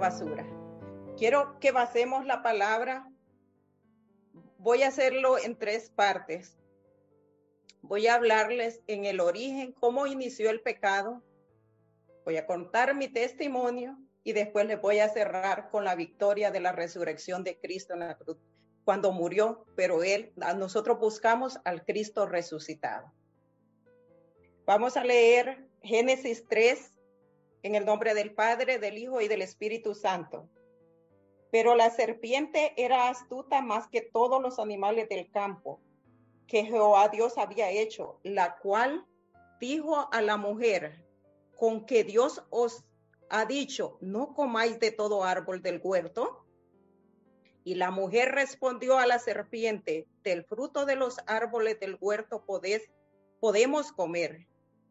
basura. Quiero que basemos la palabra. Voy a hacerlo en tres partes. Voy a hablarles en el origen, cómo inició el pecado. Voy a contar mi testimonio y después les voy a cerrar con la victoria de la resurrección de Cristo en la cruz, cuando murió, pero él, nosotros buscamos al Cristo resucitado. Vamos a leer Génesis 3 en el nombre del Padre, del Hijo y del Espíritu Santo. Pero la serpiente era astuta más que todos los animales del campo que Jehová Dios había hecho, la cual dijo a la mujer, con que Dios os ha dicho, no comáis de todo árbol del huerto. Y la mujer respondió a la serpiente, del fruto de los árboles del huerto podés, podemos comer,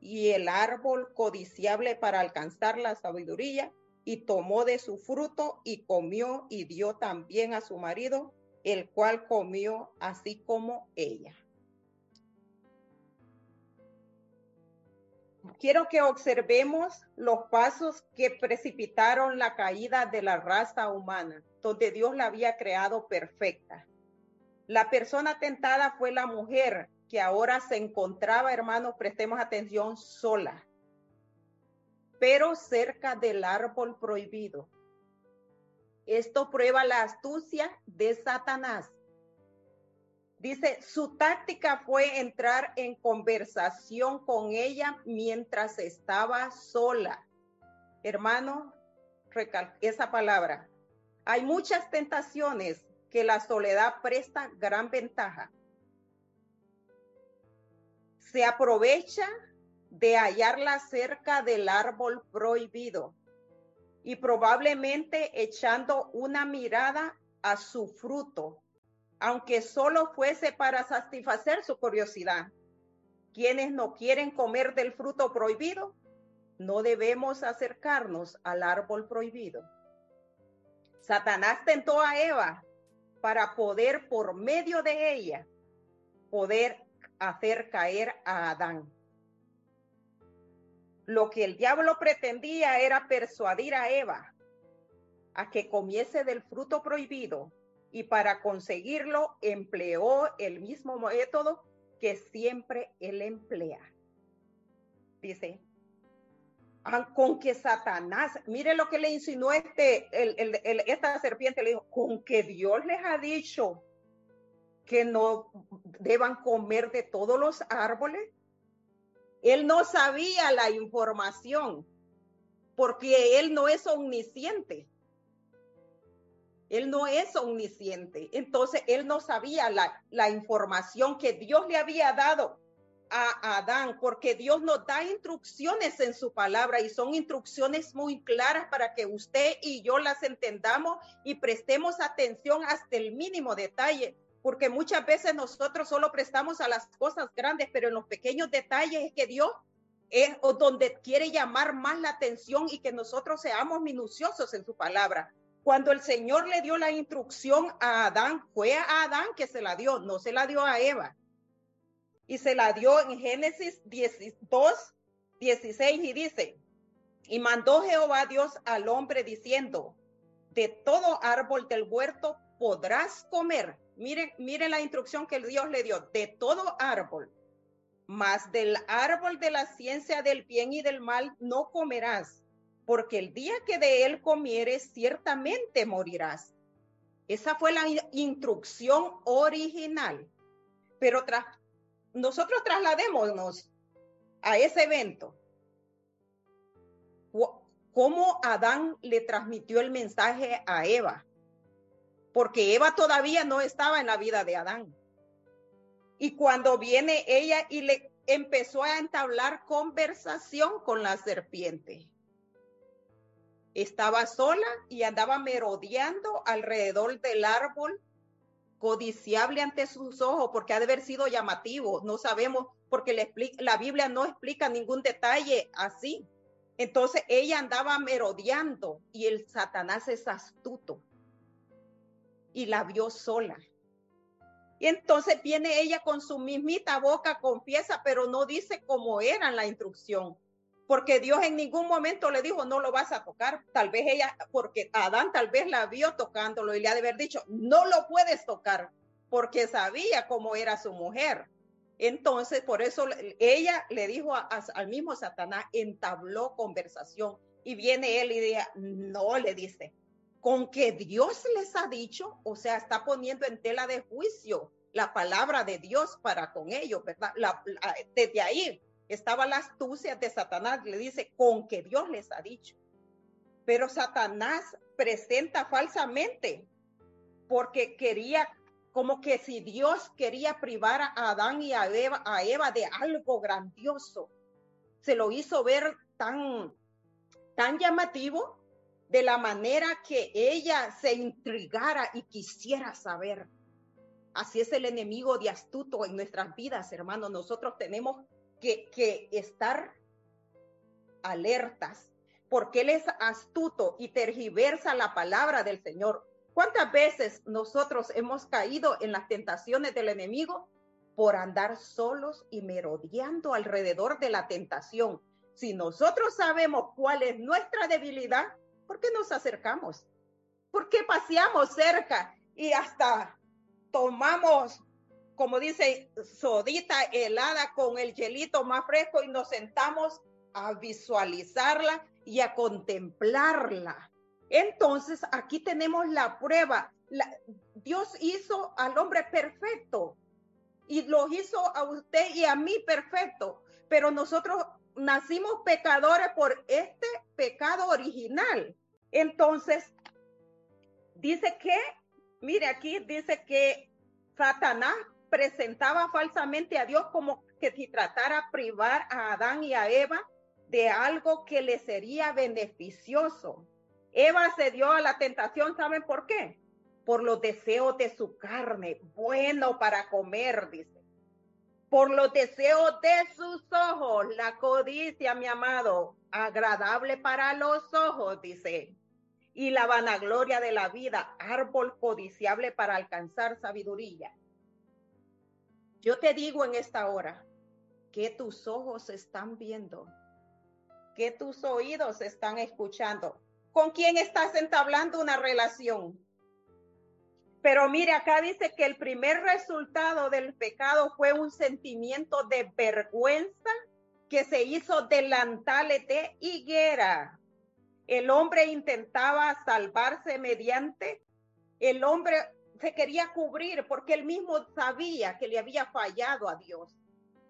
y el árbol codiciable para alcanzar la sabiduría y tomó de su fruto y comió y dio también a su marido, el cual comió así como ella. quiero que observemos los pasos que precipitaron la caída de la raza humana, donde Dios la había creado perfecta. La persona tentada fue la mujer, que ahora se encontraba, hermanos, prestemos atención, sola, pero cerca del árbol prohibido. Esto prueba la astucia de Satanás Dice, su táctica fue entrar en conversación con ella mientras estaba sola. Hermano, esa palabra. Hay muchas tentaciones que la soledad presta gran ventaja. Se aprovecha de hallarla cerca del árbol prohibido y probablemente echando una mirada a su fruto aunque solo fuese para satisfacer su curiosidad. Quienes no quieren comer del fruto prohibido, no debemos acercarnos al árbol prohibido. Satanás tentó a Eva para poder, por medio de ella, poder hacer caer a Adán. Lo que el diablo pretendía era persuadir a Eva a que comiese del fruto prohibido y para conseguirlo empleó el mismo método que siempre él emplea. Dice, ah, con que Satanás, mire lo que le insinuó este, esta serpiente, le dijo, con que Dios les ha dicho que no deban comer de todos los árboles. Él no sabía la información porque él no es omnisciente. Él no es omnisciente. Entonces, él no sabía la, la información que Dios le había dado a Adán, porque Dios nos da instrucciones en su palabra y son instrucciones muy claras para que usted y yo las entendamos y prestemos atención hasta el mínimo detalle, porque muchas veces nosotros solo prestamos a las cosas grandes, pero en los pequeños detalles es que Dios es donde quiere llamar más la atención y que nosotros seamos minuciosos en su palabra. Cuando el Señor le dio la instrucción a Adán, fue a Adán que se la dio, no se la dio a Eva. Y se la dio en Génesis 2, 16 y dice, y mandó Jehová Dios al hombre diciendo, de todo árbol del huerto podrás comer. Miren, miren la instrucción que Dios le dio, de todo árbol, mas del árbol de la ciencia del bien y del mal no comerás porque el día que de él comieres, ciertamente morirás. Esa fue la instrucción original. Pero tras, nosotros trasladémonos a ese evento. ¿Cómo Adán le transmitió el mensaje a Eva? Porque Eva todavía no estaba en la vida de Adán. Y cuando viene ella y le empezó a entablar conversación con la serpiente estaba sola y andaba merodeando alrededor del árbol, codiciable ante sus ojos, porque ha de haber sido llamativo. No sabemos, porque la Biblia no explica ningún detalle así. Entonces ella andaba merodeando y el Satanás es astuto y la vio sola. Y entonces viene ella con su mismita boca, confiesa, pero no dice cómo era la instrucción porque Dios en ningún momento le dijo, no lo vas a tocar. Tal vez ella, porque Adán tal vez la vio tocándolo y le ha de haber dicho, no lo puedes tocar, porque sabía cómo era su mujer. Entonces, por eso ella le dijo al mismo Satanás, entabló conversación. Y viene él y dice, no, le dice, con que Dios les ha dicho, o sea, está poniendo en tela de juicio la palabra de Dios para con ellos, ¿verdad? desde ahí estaba la astucia de Satanás, le dice, con que Dios les ha dicho. Pero Satanás presenta falsamente, porque quería, como que si Dios quería privar a Adán y a Eva de algo grandioso, se lo hizo ver tan, tan llamativo de la manera que ella se intrigara y quisiera saber. Así es el enemigo de astuto en nuestras vidas, hermanos. Nosotros tenemos que, estar alertas, porque Él es astuto y tergiversa la palabra del Señor. ¿Cuántas veces nosotros hemos caído en las tentaciones del enemigo por andar solos y merodeando alrededor de la tentación? Si nosotros sabemos cuál es nuestra debilidad, ¿por qué nos acercamos? ¿Por qué paseamos cerca y hasta tomamos como dice, sodita helada con el hielito más fresco y nos sentamos a visualizarla y a contemplarla. Entonces, aquí tenemos la prueba. Dios hizo al hombre perfecto y lo hizo a usted y a mí perfecto, pero nosotros nacimos pecadores por este pecado original. Entonces, dice que, mire aquí, dice que Satanás presentaba falsamente a Dios como que si tratara privar a Adán y a Eva de algo que le sería beneficioso. Eva se dio a la tentación, ¿saben por qué? Por los deseos de su carne, bueno para comer, dice. Por los deseos de sus ojos, la codicia, mi amado, agradable para los ojos, dice. Y la vanagloria de la vida, árbol codiciable para alcanzar sabiduría. Yo te digo en esta hora que tus ojos están viendo, que tus oídos están escuchando. ¿Con quién estás entablando una relación? Pero mire, acá dice que el primer resultado del pecado fue un sentimiento de vergüenza que se hizo delantales de higuera. El hombre intentaba salvarse mediante, el hombre se quería cubrir porque él mismo sabía que le había fallado a Dios.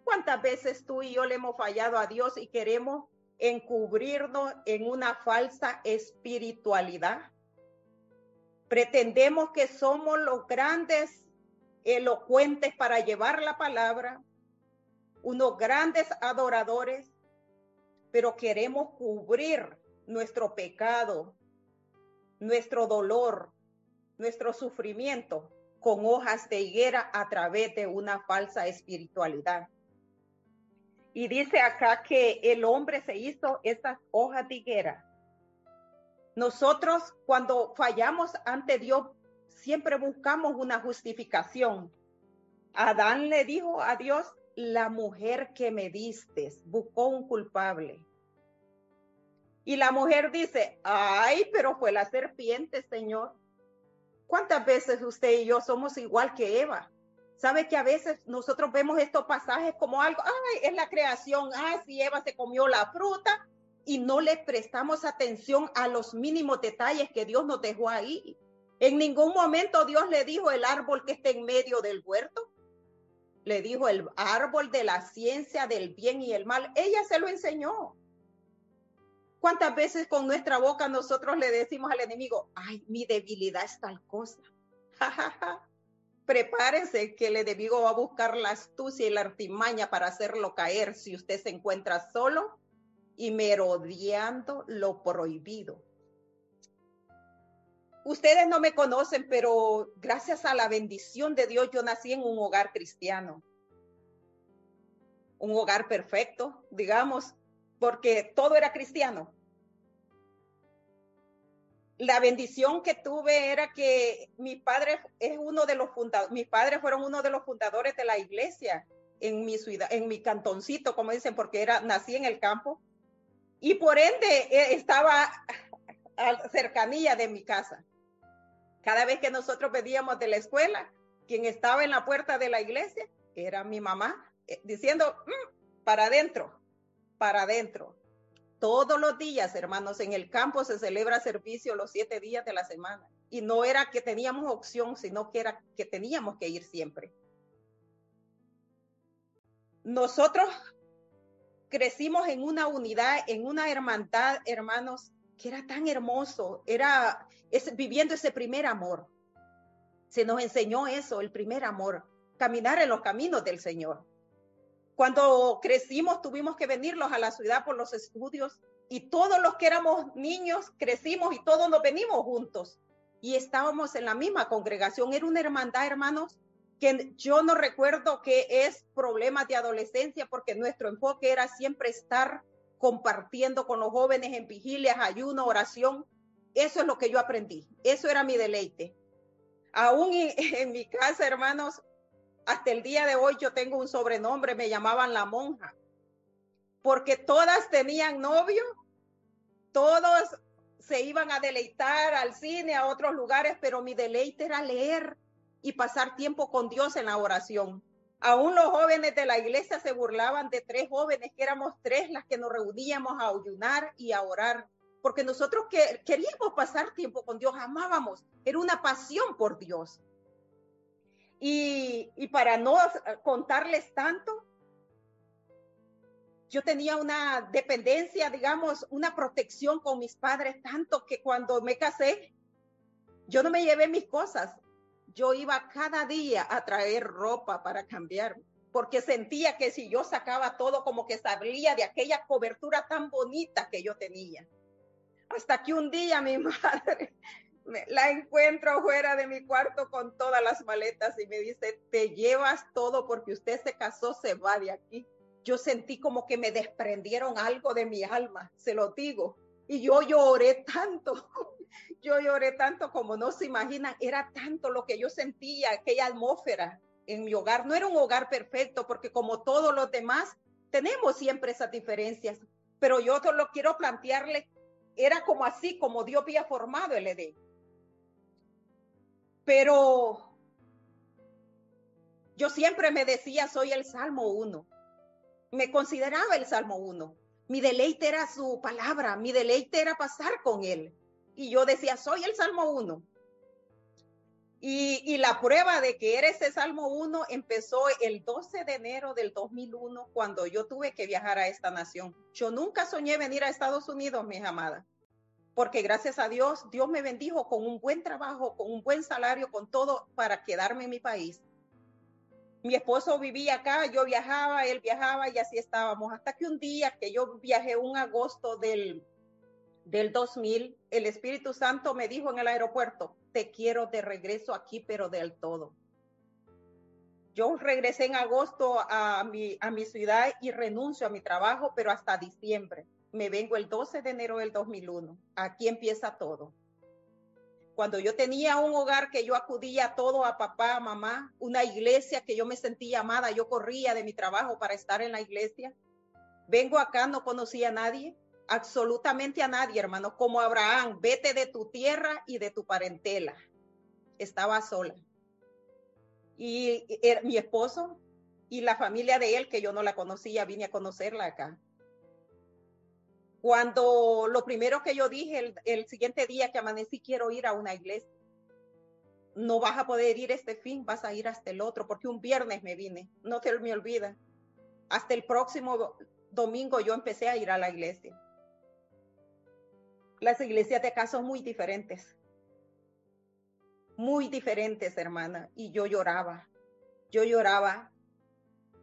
¿Cuántas veces tú y yo le hemos fallado a Dios y queremos encubrirnos en una falsa espiritualidad? Pretendemos que somos los grandes elocuentes para llevar la palabra, unos grandes adoradores, pero queremos cubrir nuestro pecado, nuestro dolor, nuestro sufrimiento con hojas de higuera a través de una falsa espiritualidad. Y dice acá que el hombre se hizo estas hojas de higuera. Nosotros cuando fallamos ante Dios siempre buscamos una justificación. Adán le dijo a Dios, la mujer que me diste, buscó un culpable. Y la mujer dice, ay, pero fue la serpiente, Señor. ¿Cuántas veces usted y yo somos igual que Eva? Sabe que a veces nosotros vemos estos pasajes como algo, ay, es la creación, ay, si Eva se comió la fruta y no le prestamos atención a los mínimos detalles que Dios nos dejó ahí. En ningún momento Dios le dijo el árbol que está en medio del huerto. Le dijo el árbol de la ciencia del bien y el mal. Ella se lo enseñó. ¿Cuántas veces con nuestra boca nosotros le decimos al enemigo, ay, mi debilidad es tal cosa? Prepárense que el enemigo va a buscar la astucia y la artimaña para hacerlo caer si usted se encuentra solo y merodeando lo prohibido. ustedes no me conocen, pero gracias a la bendición de Dios yo nací en un hogar cristiano. Un hogar perfecto, digamos, porque todo era cristiano. La bendición que tuve era que mi padre es uno de los fundadores, mis padres fueron uno de los fundadores de la iglesia en mi ciudad, en mi cantoncito, como dicen, porque era, nací en el campo. Y por ende eh, estaba a cercanía de mi casa. Cada vez que nosotros veníamos de la escuela, quien estaba en la puerta de la iglesia era mi mamá, eh, diciendo, mm, para adentro, para adentro. Todos los días, hermanos, en el campo se celebra servicio los siete días de la semana. Y no era que teníamos opción, sino que era que teníamos que ir siempre. Nosotros crecimos en una unidad, en una hermandad, hermanos, que era tan hermoso, era viviendo ese primer amor. Se nos enseñó eso, el primer amor, caminar en los caminos del Señor. Cuando crecimos tuvimos que venirlos a la ciudad por los estudios y todos los que éramos niños crecimos y todos nos venimos juntos y estábamos en la misma congregación. Era una hermandad, hermanos, que yo no recuerdo que es problemas de adolescencia porque nuestro enfoque era siempre estar compartiendo con los jóvenes en vigilias, ayuno, oración. Eso es lo que yo aprendí. Eso era mi deleite. Aún en, mi casa, hermanos, hasta el día de hoy yo tengo un sobrenombre, me llamaban la monja, porque todas tenían novio, todos se iban a deleitar al cine, a otros lugares, pero mi deleite era leer y pasar tiempo con Dios en la oración. Aún los jóvenes de la iglesia se burlaban de tres jóvenes, que éramos tres las que nos reuníamos a ayunar y a orar, porque nosotros que, queríamos pasar tiempo con Dios, amábamos, era una pasión por Dios. Y, y para no contarles tanto, yo tenía una dependencia, digamos, una protección con mis padres, tanto que cuando me casé, yo no me llevé mis cosas, yo iba cada día a traer ropa para cambiar, porque sentía que si yo sacaba todo como que salía de aquella cobertura tan bonita que yo tenía. Hasta que un día mi madre la encuentro fuera de mi cuarto con todas las maletas y me dice, te llevas todo porque usted se casó, se va de aquí. Yo sentí como que me desprendieron algo de mi alma, se lo digo. Y yo lloré tanto yo lloré tanto como no se imaginan, era tanto lo que yo sentía, aquella atmósfera en mi hogar. No era un hogar perfecto, porque como todos los demás, tenemos siempre esas diferencias, pero yo lo quiero plantearle, era como así, como Dios había formado el Edén. Pero yo siempre me decía, soy el Salmo 1. Me consideraba el Salmo 1. Mi deleite era su palabra, mi deleite era pasar con él y yo decía, soy el Salmo 1. Y, la prueba de que eres el Salmo 1 empezó el 12 de enero del 2001 cuando yo tuve que viajar a esta nación. Yo nunca soñé venir a Estados Unidos, mis amadas, porque gracias a Dios, Dios me bendijo con un buen trabajo, con un buen salario, con todo para quedarme en mi país. Mi esposo vivía acá, yo viajaba, él viajaba y así estábamos, hasta que un día que yo viajé un agosto del del 2000, el Espíritu Santo me dijo en el aeropuerto, te quiero de regreso aquí, pero del todo. Yo regresé en agosto a mi, a ciudad y renuncio a mi trabajo, pero hasta diciembre. Me vengo el 12 de enero del 2001. Aquí empieza todo. Cuando yo tenía un hogar que yo acudía todo a papá, a mamá, una iglesia que yo me sentía amada, yo corría de mi trabajo para estar en la iglesia. Vengo acá, no conocía a nadie, absolutamente a nadie, hermano, como Abraham, vete de tu tierra y de tu parentela. Estaba sola. Y, mi esposo y la familia de él, que yo no la conocía, vine a conocerla acá. Cuando lo primero que yo dije el, el siguiente día que amanecí, quiero ir a una iglesia. No vas a poder ir este fin, vas a ir hasta el otro, porque un viernes me vine, no te me olvida. Hasta el próximo domingo yo empecé a ir a la iglesia las iglesias de acá son muy diferentes. Muy diferentes, hermana. Y yo lloraba. Yo lloraba.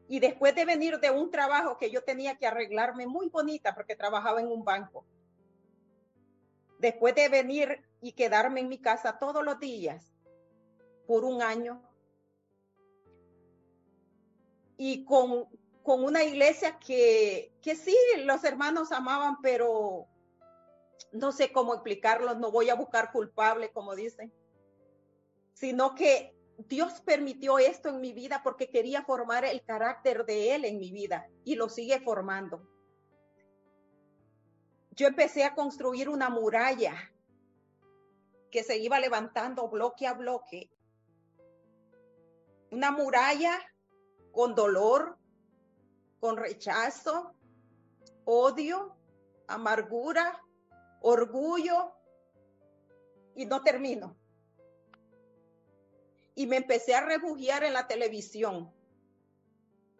Y después de venir de un trabajo que yo tenía que arreglarme muy bonita porque trabajaba en un banco. después de venir y quedarme en mi casa todos los días por un año y con, con una iglesia que, que sí, los hermanos amaban, pero no sé cómo explicarlo, no voy a buscar culpable, como dicen, sino que Dios permitió esto en mi vida porque quería formar el carácter de Él en mi vida y lo sigue formando. Yo empecé a construir una muralla que se iba levantando bloque a bloque. Una muralla con dolor, con rechazo, odio, amargura, orgullo y no termino. Y me empecé a refugiar en la televisión.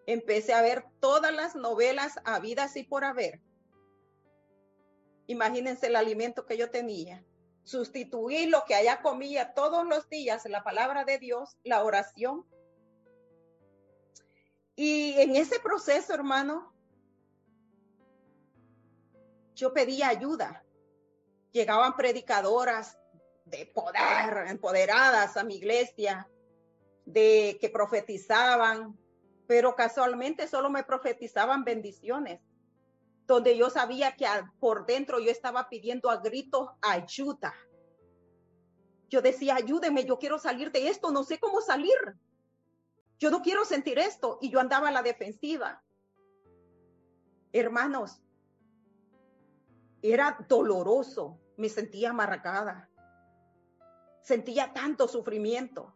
Empecé a ver todas las novelas habidas y por haber. Imagínense el alimento que yo tenía. Sustituí lo que allá comía todos los días, la palabra de Dios, la oración. Y en ese proceso, hermano, yo pedía ayuda llegaban predicadoras de poder, empoderadas a mi iglesia, de que profetizaban, pero casualmente solo me profetizaban bendiciones, donde yo sabía que por dentro yo estaba pidiendo a gritos ayuda. Yo decía, ayúdeme, yo quiero salir de esto, no sé cómo salir. Yo no quiero sentir esto. Y yo andaba a la defensiva. Hermanos, era doloroso me sentía amargada. Sentía tanto sufrimiento.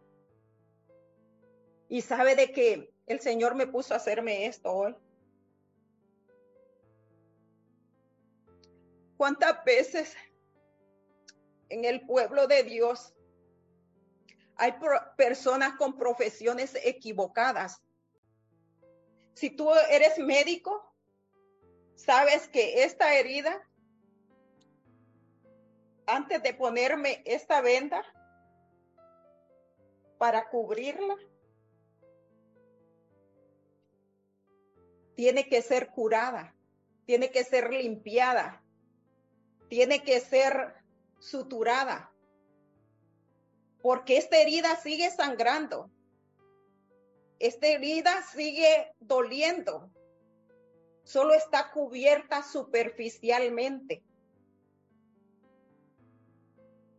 Y sabe de que el Señor me puso a hacerme esto hoy. ¿Cuántas veces en el pueblo de Dios hay personas con profesiones equivocadas? Si tú eres médico, sabes que esta herida antes de ponerme esta venda para cubrirla, tiene que ser curada, tiene que ser limpiada, tiene que ser suturada, porque esta herida sigue sangrando, esta herida sigue doliendo, solo está cubierta superficialmente.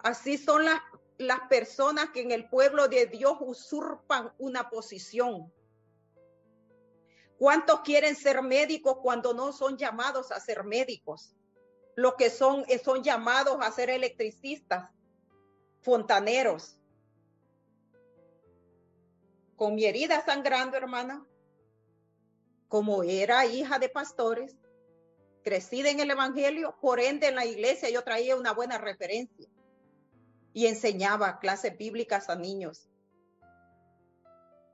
Así son las, las personas que en el pueblo de Dios usurpan una posición. ¿Cuántos quieren ser médicos cuando no son llamados a ser médicos? Lo que son son llamados a ser electricistas, fontaneros. Con mi herida sangrando, hermana, como era hija de pastores, crecida en el Evangelio, por ende en la iglesia yo traía una buena referencia y enseñaba clases bíblicas a niños.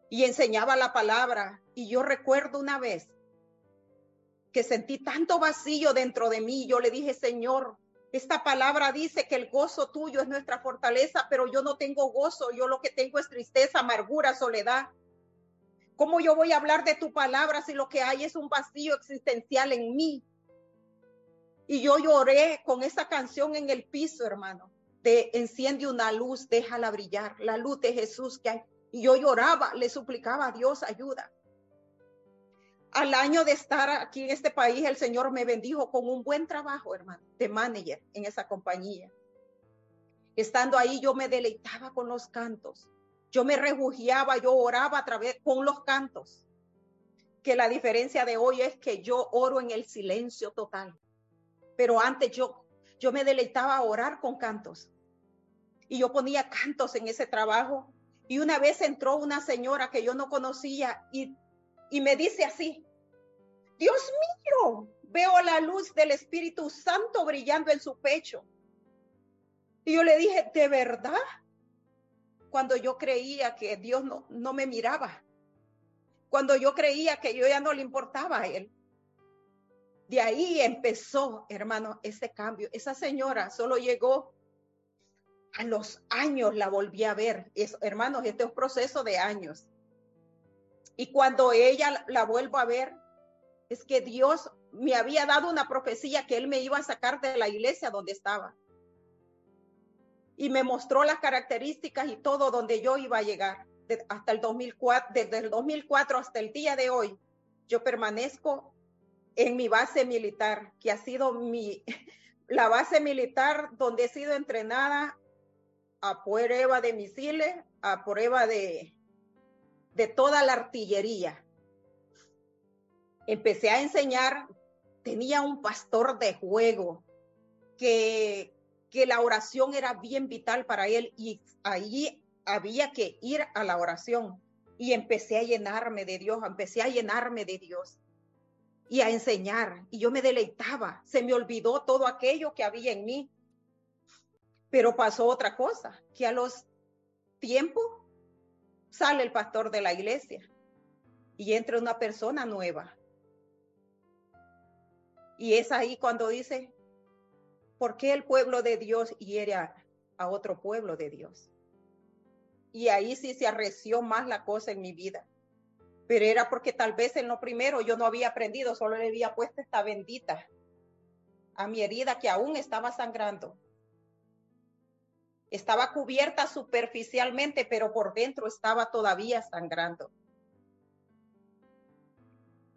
Y enseñaba la palabra. Y yo recuerdo una vez que sentí tanto vacío dentro de mí. Yo le dije, Señor, esta palabra dice que el gozo tuyo es nuestra fortaleza, pero yo no tengo gozo. Yo lo que tengo es tristeza, amargura, soledad. ¿Cómo yo voy a hablar de tu palabra si lo que hay es un vacío existencial en mí? Y yo lloré con esa canción en el piso, hermano enciende una luz, déjala brillar, la luz de Jesús que hay. Y yo lloraba, le suplicaba a Dios ayuda. Al año de estar aquí en este país, el Señor me bendijo con un buen trabajo, hermano, de manager en esa compañía. Estando ahí, yo me deleitaba con los cantos. Yo me refugiaba, yo oraba a través con los cantos. Que la diferencia de hoy es que yo oro en el silencio total. Pero antes yo, yo me deleitaba a orar con cantos y yo ponía cantos en ese trabajo. Y una vez entró una señora que yo no conocía y, y me dice así, Dios mío, veo la luz del Espíritu Santo brillando en su pecho. Y yo le dije, ¿de verdad? Cuando yo creía que Dios no, no me miraba. Cuando yo creía que yo ya no le importaba a él. De ahí empezó, hermano, ese cambio. Esa señora solo llegó a los años la volví a ver. Es, hermanos, este es un proceso de años. Y cuando ella la vuelvo a ver, es que Dios me había dado una profecía que Él me iba a sacar de la iglesia donde estaba. y me mostró las características y todo donde yo iba a llegar. hasta el 2004, desde el 2004 hasta el día de hoy, yo permanezco en mi base militar, que ha sido mi, la base militar donde he sido entrenada a prueba de misiles, a prueba de, de toda la artillería. Empecé a enseñar, tenía un pastor de juego que, que la oración era bien vital para él y ahí había que ir a la oración. Y empecé a llenarme de Dios, empecé a llenarme de Dios y a enseñar. Y yo me deleitaba, se me olvidó todo aquello que había en mí. Pero pasó otra cosa, que a los tiempos sale el pastor de la iglesia y entra una persona nueva. Y es ahí cuando dice, ¿por qué el pueblo de Dios hiere a, a otro pueblo de Dios? Y ahí sí se arreció más la cosa en mi vida pero era porque tal vez en lo primero yo no había aprendido, solo le había puesto esta bendita a mi herida que aún estaba sangrando. Estaba cubierta superficialmente, pero por dentro estaba todavía sangrando.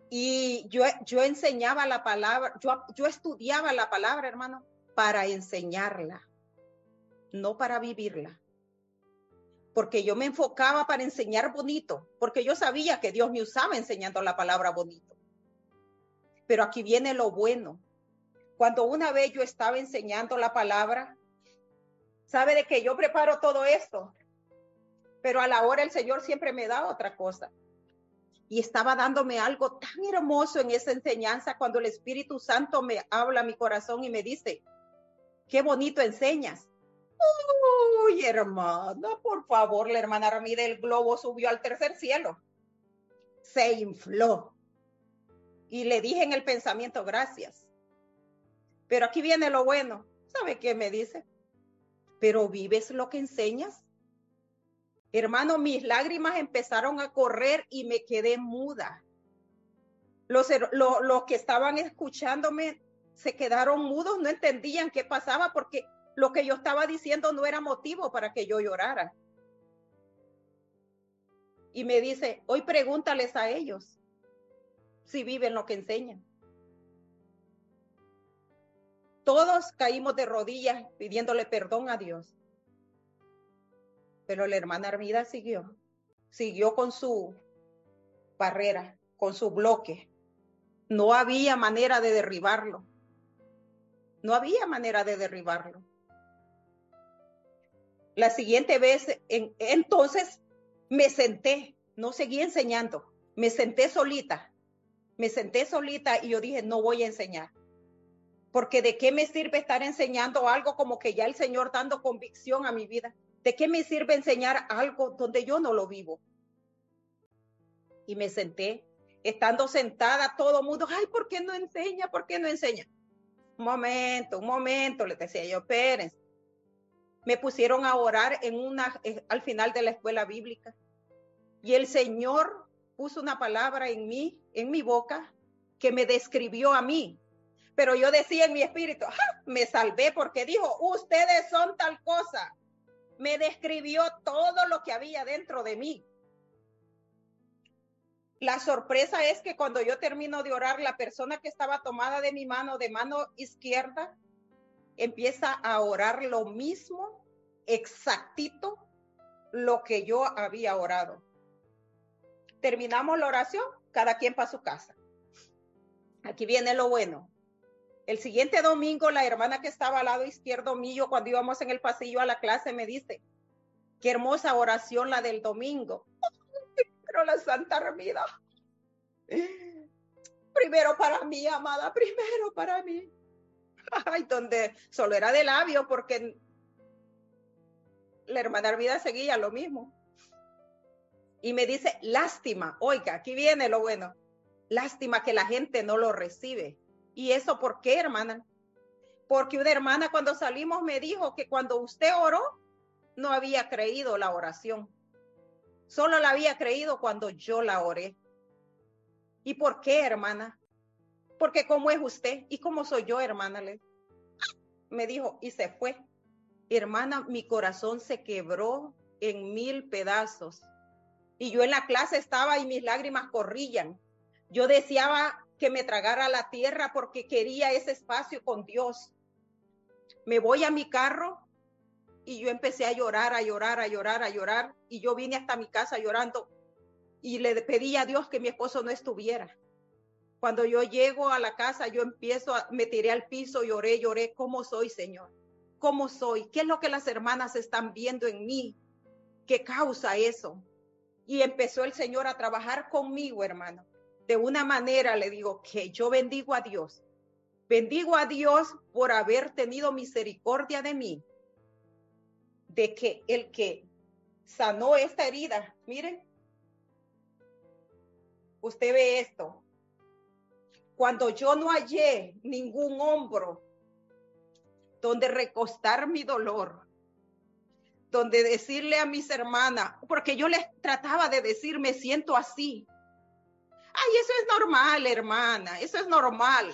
Y yo, yo enseñaba la palabra, yo, yo estudiaba la palabra, hermano, para enseñarla, no para vivirla porque yo me enfocaba para enseñar bonito, porque yo sabía que Dios me usaba enseñando la palabra bonito. Pero aquí viene lo bueno. Cuando una vez yo estaba enseñando la palabra, sabe de que yo preparo todo esto, pero a la hora el Señor siempre me da otra cosa. Y estaba dándome algo tan hermoso en esa enseñanza cuando el Espíritu Santo me habla a mi corazón y me dice, qué bonito enseñas. Uy, hermana, por favor, la hermana Ramírez, el globo subió al tercer cielo. Se infló. Y le dije en el pensamiento, gracias. Pero aquí viene lo bueno. ¿Sabe qué me dice? Pero vives lo que enseñas. Hermano, mis lágrimas empezaron a correr y me quedé muda. Los, los que estaban escuchándome se quedaron mudos, no entendían qué pasaba porque lo que yo estaba diciendo no era motivo para que yo llorara. Y me dice, hoy pregúntales a ellos si viven lo que enseñan. Todos caímos de rodillas pidiéndole perdón a Dios. Pero la hermana Armida siguió, siguió con su barrera, con su bloque. No había manera de derribarlo. No había manera de derribarlo. La siguiente vez, entonces me senté, no seguí enseñando, me senté solita, me senté solita y yo dije, no voy a enseñar. Porque de qué me sirve estar enseñando algo como que ya el Señor dando convicción a mi vida. ¿De qué me sirve enseñar algo donde yo no lo vivo? Y me senté, estando sentada, todo mundo, ay, ¿por qué no enseña? ¿Por qué no enseña? Un momento, un momento, le decía yo, Pérez, me pusieron a orar en una, eh, al final de la escuela bíblica. Y el Señor puso una palabra en mí, en mi boca, que me describió a mí. Pero yo decía en mi espíritu, me salvé porque dijo, ustedes son tal cosa. Me describió todo lo que había dentro de mí. La sorpresa es que cuando yo termino de orar, la persona que estaba tomada de mi mano, de mano izquierda, empieza a orar lo mismo, exactito, lo que yo había orado. Terminamos la oración, cada quien para su casa. Aquí viene lo bueno. El siguiente domingo, la hermana que estaba al lado izquierdo mío, cuando íbamos en el pasillo a la clase, me dice, qué hermosa oración la del domingo. Pero la Santa Ramida. Primero para mí, amada, primero para mí. Ay, donde solo era de labio porque la hermana Armida seguía lo mismo. Y me dice, lástima, oiga, aquí viene lo bueno, lástima que la gente no lo recibe. ¿Y eso por qué, hermana? Porque una hermana cuando salimos me dijo que cuando usted oró, no había creído la oración. Solo la había creído cuando yo la oré. ¿Y por qué, hermana? porque cómo es usted y cómo soy yo, hermana. Me dijo, y se fue. hermana, mi corazón se quebró en mil pedazos. Y yo en la clase estaba y mis lágrimas corrían. Yo deseaba que me tragara la tierra porque quería ese espacio con Dios. Me voy a mi carro y yo empecé a llorar, a llorar, a llorar, a llorar. Y yo vine hasta mi casa llorando y le pedí a Dios que mi esposo no estuviera. Cuando yo llego a la casa, yo empiezo, a, me tiré al piso, lloré, lloré. ¿Cómo soy, Señor? ¿Cómo soy? ¿Qué es lo que las hermanas están viendo en mí? ¿Qué causa eso? Y empezó el Señor a trabajar conmigo, hermano. De una manera le digo que yo bendigo a Dios. Bendigo a Dios por haber tenido misericordia de mí. De que el que sanó esta herida, miren, usted ve esto. Cuando yo no hallé ningún hombro donde recostar mi dolor, donde decirle a mis hermanas, porque yo les trataba de decir, me siento así. Ay, eso es normal, hermana, eso es normal.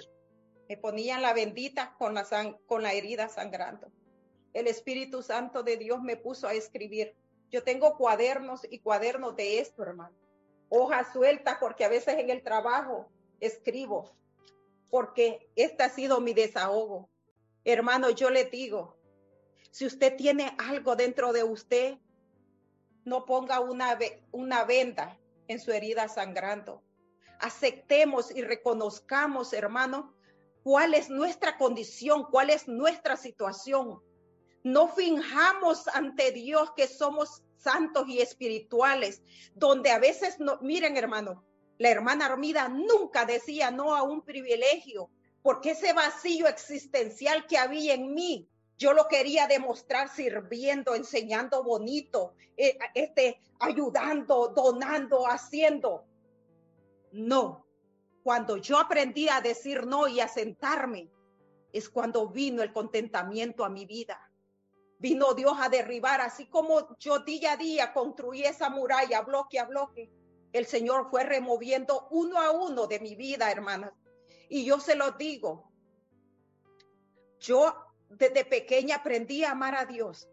Me ponían la bendita con la, con la herida sangrando. El Espíritu Santo de Dios me puso a escribir. Yo tengo cuadernos y cuadernos de esto, hermano. Hojas sueltas, porque a veces en el trabajo escribo, porque este ha sido mi desahogo. Hermano, yo le digo, si usted tiene algo dentro de usted, no ponga una, una venda en su herida sangrando. Aceptemos y reconozcamos, hermano, cuál es nuestra condición, cuál es nuestra situación. No finjamos ante Dios que somos santos y espirituales, donde a veces no, miren hermano, la hermana Armida nunca decía no a un privilegio, porque ese vacío existencial que había en mí yo lo quería demostrar sirviendo, enseñando bonito, eh, este, ayudando, donando, haciendo. No, cuando yo aprendí a decir no y a sentarme, es cuando vino el contentamiento a mi vida. Vino Dios a derribar, así como yo día a día construí esa muralla bloque a bloque. El Señor fue removiendo uno a uno de mi vida, hermanas. Y yo se lo digo. Yo desde pequeña aprendí a amar a Dios.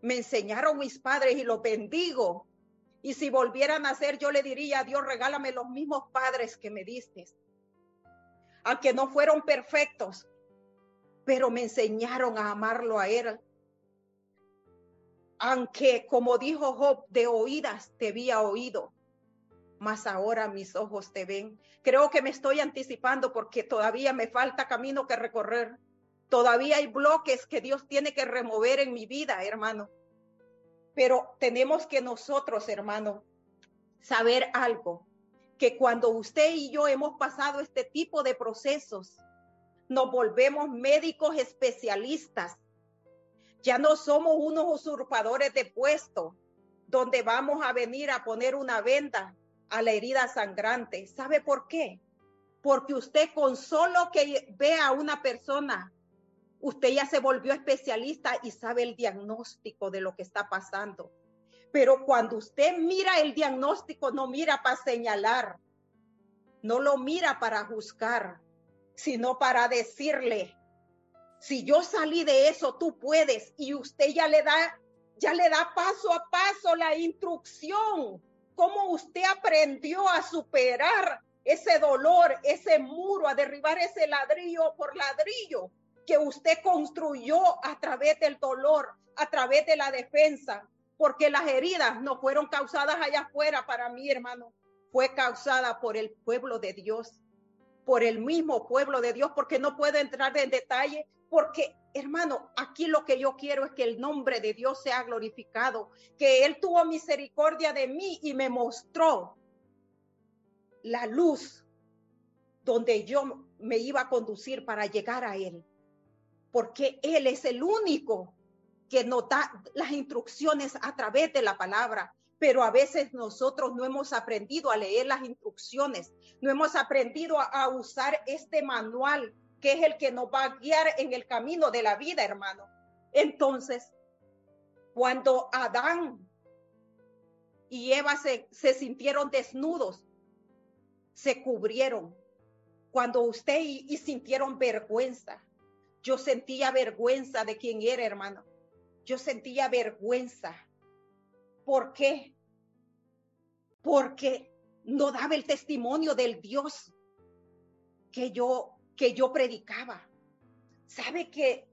Me enseñaron mis padres y los bendigo. Y si volvieran a ser, yo le diría a Dios, regálame los mismos padres que me diste. Aunque no fueron perfectos, pero me enseñaron a amarlo a Él. Aunque, como dijo Job, de oídas te había oído, mas ahora mis ojos te ven. Creo que me estoy anticipando porque todavía me falta camino que recorrer. Todavía hay bloques que Dios tiene que remover en mi vida, hermano. Pero tenemos que nosotros, hermano, saber algo, que cuando usted y yo hemos pasado este tipo de procesos, nos volvemos médicos especialistas. Ya no somos unos usurpadores de puesto, donde vamos a venir a poner una venda a la herida sangrante. ¿Sabe por qué? Porque usted con solo que vea a una persona usted ya se volvió especialista y sabe el diagnóstico de lo que está pasando. Pero cuando usted mira el diagnóstico, no mira para señalar, no lo mira para juzgar, sino para decirle, si yo salí de eso, tú puedes. Y usted ya le da, ya le da paso a paso la instrucción, cómo usted aprendió a superar ese dolor, ese muro, a derribar ese ladrillo por ladrillo que usted construyó a través del dolor, a través de la defensa, porque las heridas no fueron causadas allá afuera para mí, hermano, fue causada por el pueblo de Dios, por el mismo pueblo de Dios, porque no puedo entrar en detalle, porque hermano, aquí lo que yo quiero es que el nombre de Dios sea glorificado, que Él tuvo misericordia de mí y me mostró la luz donde yo me iba a conducir para llegar a Él porque Él es el único que nos da las instrucciones a través de la palabra. Pero a veces nosotros no hemos aprendido a leer las instrucciones, no hemos aprendido a, usar este manual que es el que nos va a guiar en el camino de la vida, hermano. Entonces, cuando Adán y Eva se, sintieron desnudos, se cubrieron. Cuando usted y sintieron vergüenza, yo sentía vergüenza de quién era, hermano. Yo sentía vergüenza. ¿Por qué? Porque no daba el testimonio del Dios que yo que yo predicaba. Sabe que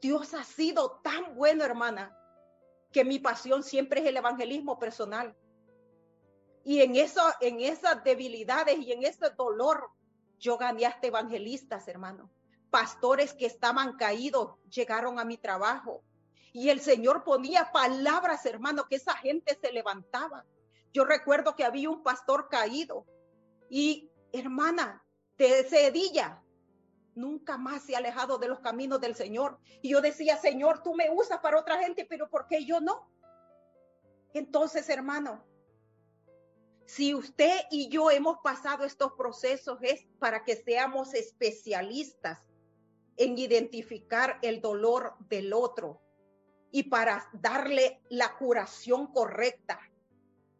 Dios ha sido tan bueno, hermana, que mi pasión siempre es el evangelismo personal. Y en eso, en esas debilidades y en ese dolor, yo gané hasta evangelistas, hermano. Pastores que estaban caídos llegaron a mi trabajo. Y el Señor ponía palabras, hermano, que esa gente se levantaba. Yo recuerdo que había un pastor caído y, hermana, de Cedilla, nunca más se ha alejado de los caminos del Señor. Y yo decía, Señor, tú me usas para otra gente, pero ¿por qué yo no? Entonces, hermano, si usted y yo hemos pasado estos procesos es para que seamos especialistas en identificar el dolor del otro y para darle la curación correcta,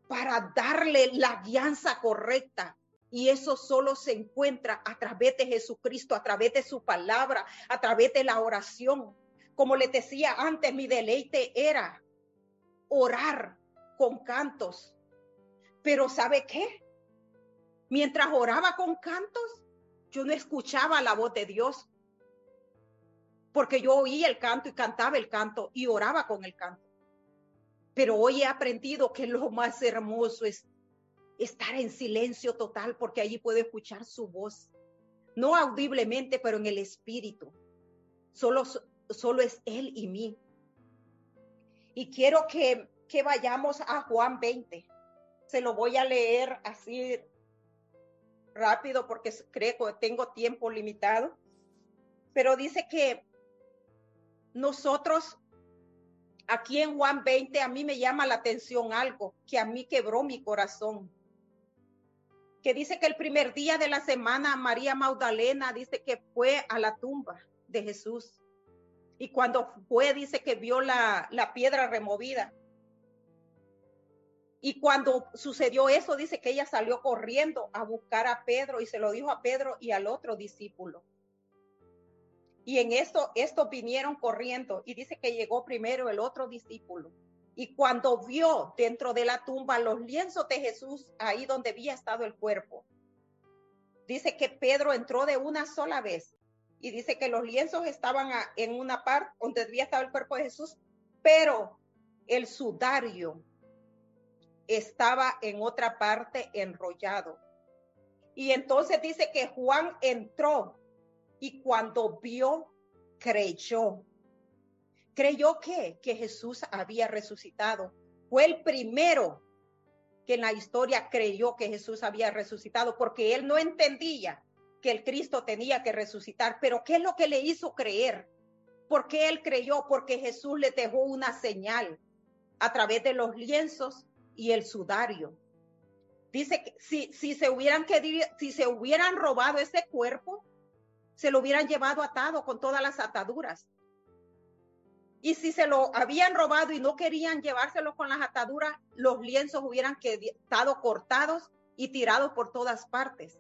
para darle la guianza correcta. Y eso solo se encuentra a través de Jesucristo, a través de su palabra, a través de la oración. Como les decía antes, mi deleite era orar con cantos, pero ¿sabe qué? Mientras oraba con cantos, yo no escuchaba la voz de Dios. Porque yo oía el canto y cantaba el canto y oraba con el canto. Pero hoy he aprendido que lo más hermoso es estar en silencio total porque allí puedo escuchar su voz. No audiblemente, pero en el espíritu. Solo, solo es Él y mí. Y quiero que, que vayamos a Juan 20 se lo voy a leer así rápido porque creo que tengo tiempo limitado. Pero dice que nosotros aquí en Juan 20 a mí me llama la atención algo que a mí quebró mi corazón. Que dice que el primer día de la semana María Magdalena dice que fue a la tumba de Jesús. Y cuando fue, dice que vio la, la piedra removida. Y cuando sucedió eso, dice que ella salió corriendo a buscar a Pedro y se lo dijo a Pedro y al otro discípulo. Y en esto, estos vinieron corriendo y dice que llegó primero el otro discípulo. Y cuando vio dentro de la tumba los lienzos de Jesús, ahí donde había estado el cuerpo, dice que Pedro entró de una sola vez y dice que los lienzos estaban en una parte donde había estado el cuerpo de Jesús, pero el sudario estaba en otra parte enrollado. Y entonces dice que Juan entró y cuando vio, creyó. ¿Creyó que Que Jesús había resucitado. Fue el primero que en la historia creyó que Jesús había resucitado porque él no entendía que el Cristo tenía que resucitar. Pero ¿qué es lo que le hizo creer? porque él creyó? Porque Jesús le dejó una señal a través de los lienzos y el sudario. Dice que si, si, se hubieran si se hubieran robado ese cuerpo, se lo hubieran llevado atado con todas las ataduras. Y si se lo habían robado y no querían llevárselo con las ataduras, los lienzos hubieran quedado cortados y tirados por todas partes.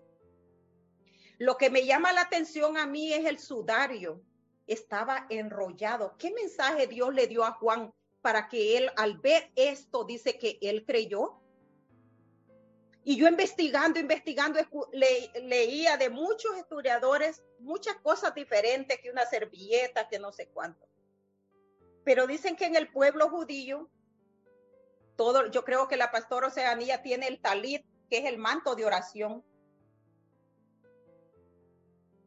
Lo que me llama la atención a mí es el sudario. Estaba enrollado. ¿Qué mensaje Dios le dio a Juan para que él al ver esto dice que él creyó. Y yo investigando, investigando, leía de muchos historiadores muchas cosas diferentes que una servilleta, que no sé cuánto. Pero dicen que en el pueblo judío, todo, yo creo que la pastora Oceanía tiene el talit, que es el manto de oración.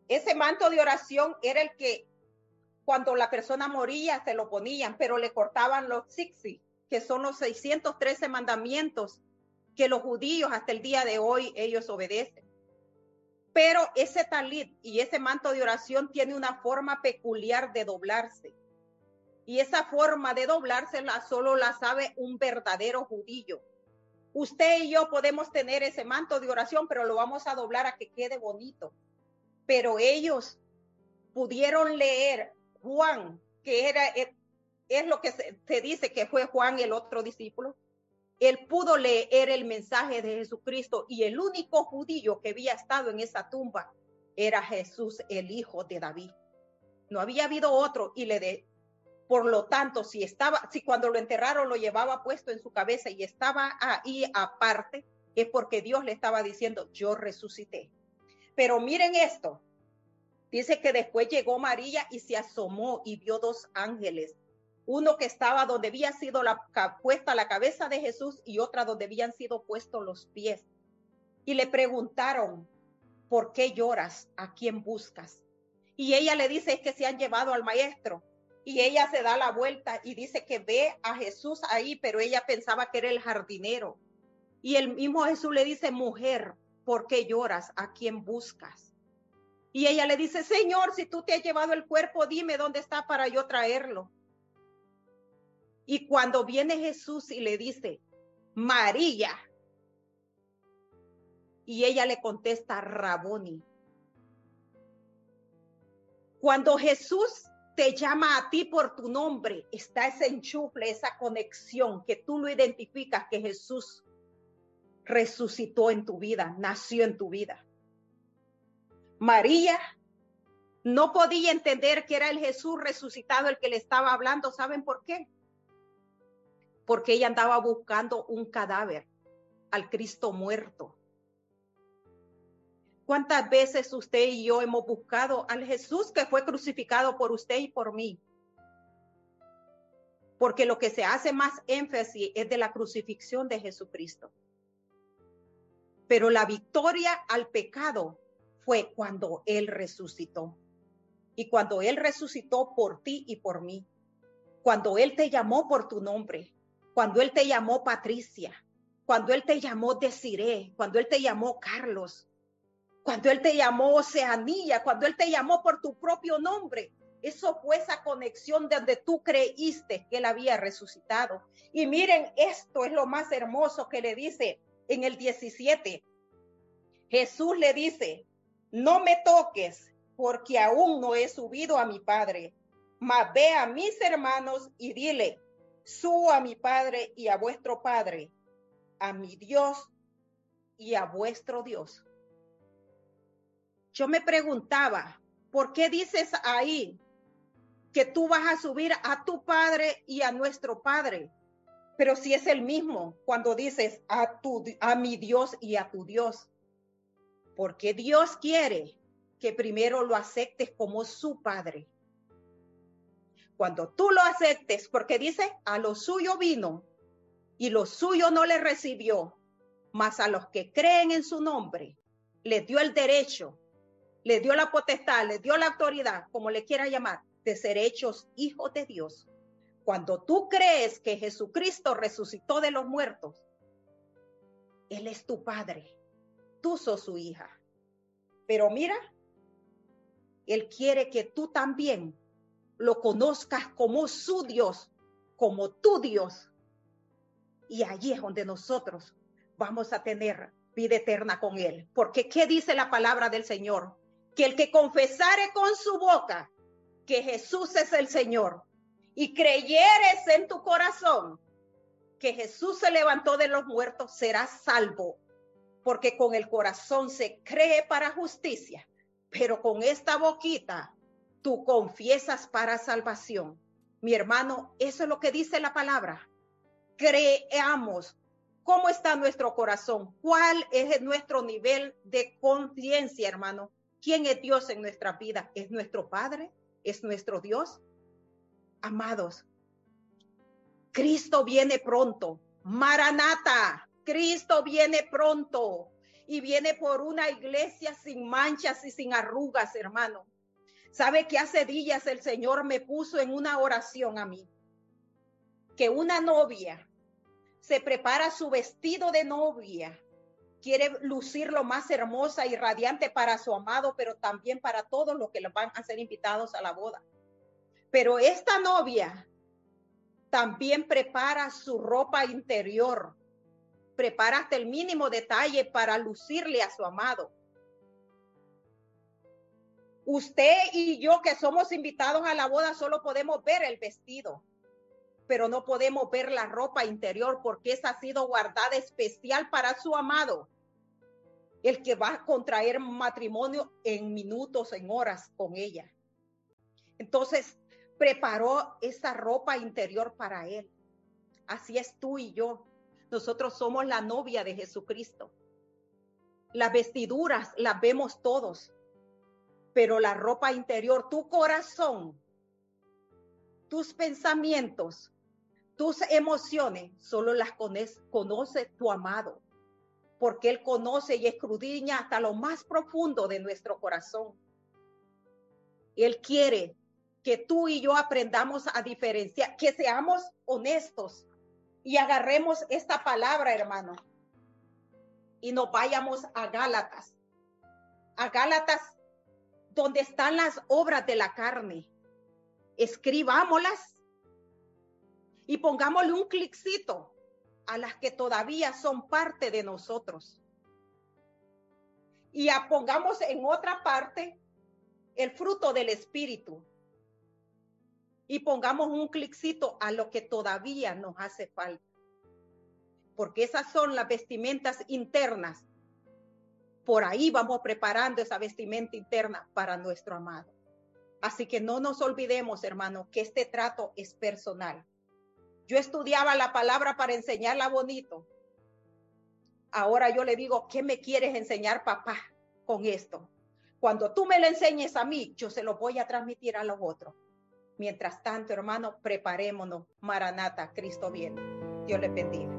Ese manto de oración era el que cuando la persona moría se lo ponían, pero le cortaban los sixi, que son los 613 mandamientos que los judíos hasta el día de hoy ellos obedecen. Pero ese talit y ese manto de oración tiene una forma peculiar de doblarse. Y esa forma de doblarse solo la sabe un verdadero judío. Usted y yo podemos tener ese manto de oración, pero lo vamos a doblar a que quede bonito. Pero ellos pudieron leer Juan, que era, es, lo que se, dice que fue Juan el otro discípulo, él pudo leer el mensaje de Jesucristo y el único judío que había estado en esa tumba era Jesús, el hijo de David. no había habido otro y le de, por lo tanto, si estaba, si cuando lo enterraron lo llevaba puesto en su cabeza y estaba ahí aparte, es porque Dios le estaba diciendo, yo resucité. Pero miren esto, dice que después llegó María y se asomó y vio dos ángeles, uno que estaba donde había sido la, puesta la cabeza de Jesús y otra donde habían sido puestos los pies. Y le preguntaron, ¿por qué lloras? ¿A quién buscas? Y ella le dice, es que se han llevado al maestro. Y ella se da la vuelta y dice que ve a Jesús ahí, pero ella pensaba que era el jardinero. Y el mismo Jesús le dice, mujer, ¿por qué lloras? ¿A quién buscas? Y ella le dice, Señor, si tú te has llevado el cuerpo, dime dónde está para yo traerlo. Y cuando viene Jesús y le dice, María, y ella le contesta, Raboni. Cuando Jesús te llama a ti por tu nombre, está ese enchufle, esa conexión que tú lo identificas que Jesús resucitó en tu vida, nació en tu vida. María no podía entender que era el Jesús resucitado el que le estaba hablando. ¿Saben por qué? Porque ella andaba buscando un cadáver al Cristo muerto. ¿Cuántas veces usted y yo hemos buscado al Jesús que fue crucificado por usted y por mí? Porque lo que se hace más énfasis es de la crucifixión de Jesucristo. Pero la victoria al pecado fue cuando Él resucitó. Y cuando Él resucitó por ti y por mí. Cuando Él te llamó por tu nombre. Cuando Él te llamó Patricia. Cuando Él te llamó Desiree. Cuando Él te llamó Carlos cuando Él te llamó Oceanía, cuando Él te llamó por tu propio nombre. Eso fue esa conexión donde tú creíste que Él había resucitado. Y miren, esto es lo más hermoso que le dice en el 17. Jesús le dice, no me toques porque aún no he subido a mi Padre, mas ve a mis hermanos y dile, subo a mi Padre y a vuestro Padre, a mi Dios y a vuestro Dios yo me preguntaba, ¿por qué dices ahí que tú vas a subir a tu Padre y a nuestro Padre? Pero si es el mismo cuando dices a, tu, a mi Dios y a tu Dios. Porque Dios quiere que primero lo aceptes como su Padre. Cuando tú lo aceptes, porque dice, a lo suyo vino y lo suyo no le recibió, mas a los que creen en su nombre, les dio el derecho le dio la potestad, le dio la autoridad, como le quiera llamar, de ser hechos hijos de Dios. Cuando tú crees que Jesucristo resucitó de los muertos, Él es tu Padre, tú sos su hija. Pero mira, Él quiere que tú también lo conozcas como su Dios, como tu Dios. Y allí es donde nosotros vamos a tener vida eterna con Él. Porque ¿qué dice la palabra del Señor? que el que confesare con su boca que Jesús es el Señor y creyeres en tu corazón que Jesús se levantó de los muertos, serás salvo, porque con el corazón se cree para justicia, pero con esta boquita tú confiesas para salvación. Mi hermano, eso es lo que dice la palabra. Creamos. ¿Cómo está nuestro corazón? ¿Cuál es nuestro nivel de conciencia, hermano? ¿Quién es Dios en nuestra vida? ¿Es nuestro Padre? ¿Es nuestro Dios? Amados, Cristo viene pronto. Maranata, Cristo viene pronto y viene por una iglesia sin manchas y sin arrugas, hermano. ¿Sabe que hace días el Señor me puso en una oración a mí? Que una novia se prepara su vestido de novia quiere lucir lo más hermosa y radiante para su amado, pero también para todos los que van a ser invitados a la boda. Pero esta novia también prepara su ropa interior, prepara hasta el mínimo detalle para lucirle a su amado. Usted y yo que somos invitados a la boda solo podemos ver el vestido, pero no podemos ver la ropa interior porque esa ha sido guardada especial para su amado el que va a contraer matrimonio en minutos, en horas con ella. Entonces, preparó esa ropa interior para él. Así es tú y yo. Nosotros somos la novia de Jesucristo. Las vestiduras las vemos todos, pero la ropa interior, tu corazón, tus pensamientos, tus emociones, solo las conoce, tu amado, porque Él conoce y escudriña hasta lo más profundo de nuestro corazón. Él quiere que tú y yo aprendamos a diferenciar, que seamos honestos y agarremos esta palabra, hermano, y nos vayamos a Gálatas. A Gálatas, donde están las obras de la carne. Escribámoslas y pongámosle un cliccito a las que todavía son parte de nosotros. Y pongamos en otra parte el fruto del Espíritu, y pongamos un cliccito a lo que todavía nos hace falta. Porque esas son las vestimentas internas. Por ahí vamos preparando esa vestimenta interna para nuestro amado. Así que no nos olvidemos, hermano, que este trato es personal. Yo estudiaba la palabra para enseñarla bonito. Ahora yo le digo, ¿qué me quieres enseñar, papá, con esto? Cuando tú me lo enseñes a mí, yo se lo voy a transmitir a los otros. Mientras tanto, hermano, preparémonos. Maranata, Cristo viene. Dios le bendiga.